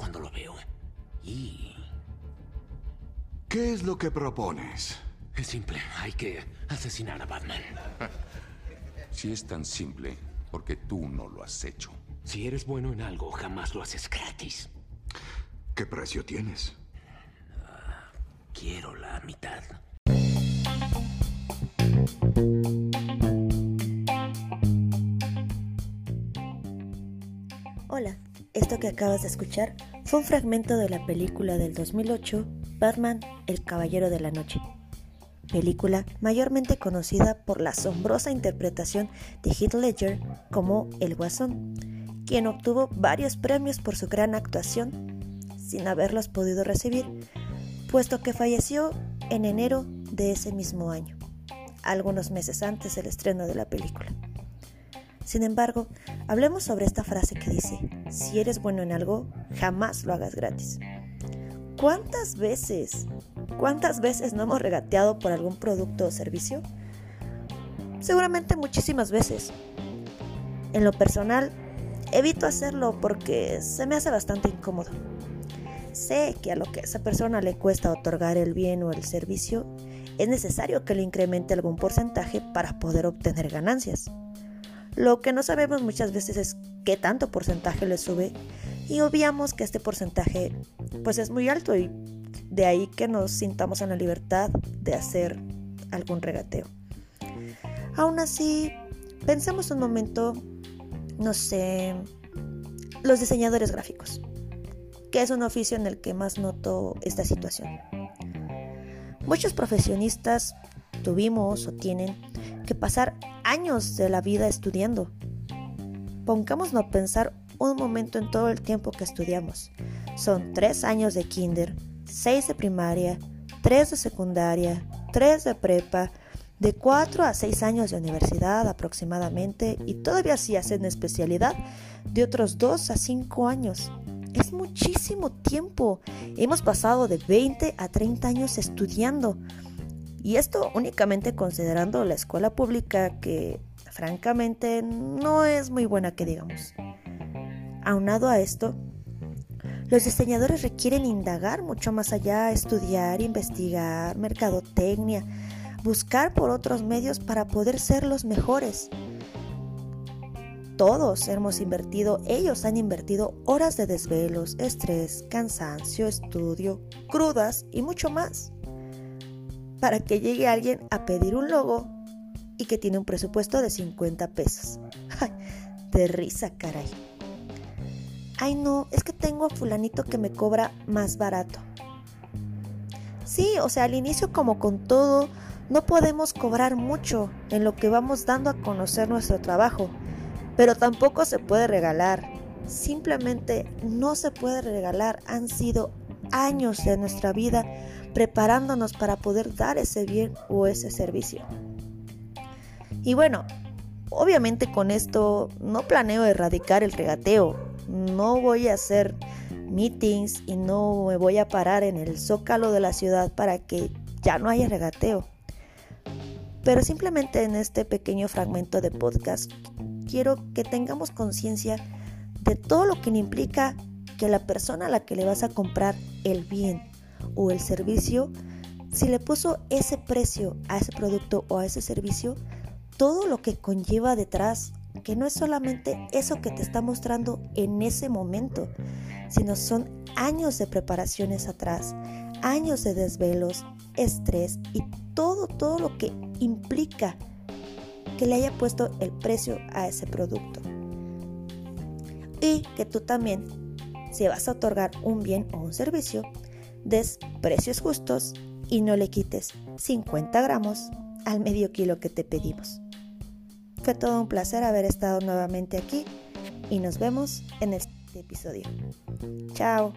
cuando lo veo. Y... ¿Qué es lo que propones? Es simple, hay que asesinar a Batman. Si es tan simple, porque tú no lo has hecho. Si eres bueno en algo, jamás lo haces gratis. ¿Qué precio tienes? quiero la mitad. Esto que acabas de escuchar fue un fragmento de la película del 2008 Batman, el Caballero de la Noche. Película mayormente conocida por la asombrosa interpretación de Heath Ledger como el Guasón, quien obtuvo varios premios por su gran actuación sin haberlos podido recibir, puesto que falleció en enero de ese mismo año, algunos meses antes del estreno de la película. Sin embargo, hablemos sobre esta frase que dice, si eres bueno en algo, jamás lo hagas gratis. ¿Cuántas veces, cuántas veces no hemos regateado por algún producto o servicio? Seguramente muchísimas veces. En lo personal, evito hacerlo porque se me hace bastante incómodo. Sé que a lo que a esa persona le cuesta otorgar el bien o el servicio, es necesario que le incremente algún porcentaje para poder obtener ganancias. Lo que no sabemos muchas veces es qué tanto porcentaje le sube y obviamos que este porcentaje pues es muy alto y de ahí que nos sintamos en la libertad de hacer algún regateo. Aún así, pensemos un momento, no sé, los diseñadores gráficos, que es un oficio en el que más noto esta situación. Muchos profesionistas tuvimos o tienen que pasar años de la vida estudiando. Pongámonos a pensar un momento en todo el tiempo que estudiamos. Son tres años de kinder, seis de primaria, tres de secundaria, tres de prepa, de cuatro a seis años de universidad aproximadamente y todavía si hacen especialidad de otros dos a cinco años. Es muchísimo tiempo. Hemos pasado de 20 a 30 años estudiando. Y esto únicamente considerando la escuela pública que francamente no es muy buena que digamos. Aunado a esto, los diseñadores requieren indagar mucho más allá, estudiar, investigar, mercadotecnia, buscar por otros medios para poder ser los mejores. Todos hemos invertido, ellos han invertido horas de desvelos, estrés, cansancio, estudio, crudas y mucho más para que llegue alguien a pedir un logo y que tiene un presupuesto de 50 pesos. De risa, caray. Ay, no, es que tengo a fulanito que me cobra más barato. Sí, o sea, al inicio como con todo, no podemos cobrar mucho en lo que vamos dando a conocer nuestro trabajo, pero tampoco se puede regalar. Simplemente no se puede regalar. Han sido años de nuestra vida preparándonos para poder dar ese bien o ese servicio. Y bueno, obviamente con esto no planeo erradicar el regateo, no voy a hacer meetings y no me voy a parar en el zócalo de la ciudad para que ya no haya regateo. Pero simplemente en este pequeño fragmento de podcast quiero que tengamos conciencia de todo lo que implica que la persona a la que le vas a comprar el bien o el servicio, si le puso ese precio a ese producto o a ese servicio, todo lo que conlleva detrás, que no es solamente eso que te está mostrando en ese momento, sino son años de preparaciones atrás, años de desvelos, estrés y todo, todo lo que implica que le haya puesto el precio a ese producto. Y que tú también, si vas a otorgar un bien o un servicio, des precios justos y no le quites 50 gramos al medio kilo que te pedimos. Fue todo un placer haber estado nuevamente aquí y nos vemos en este episodio. Chao.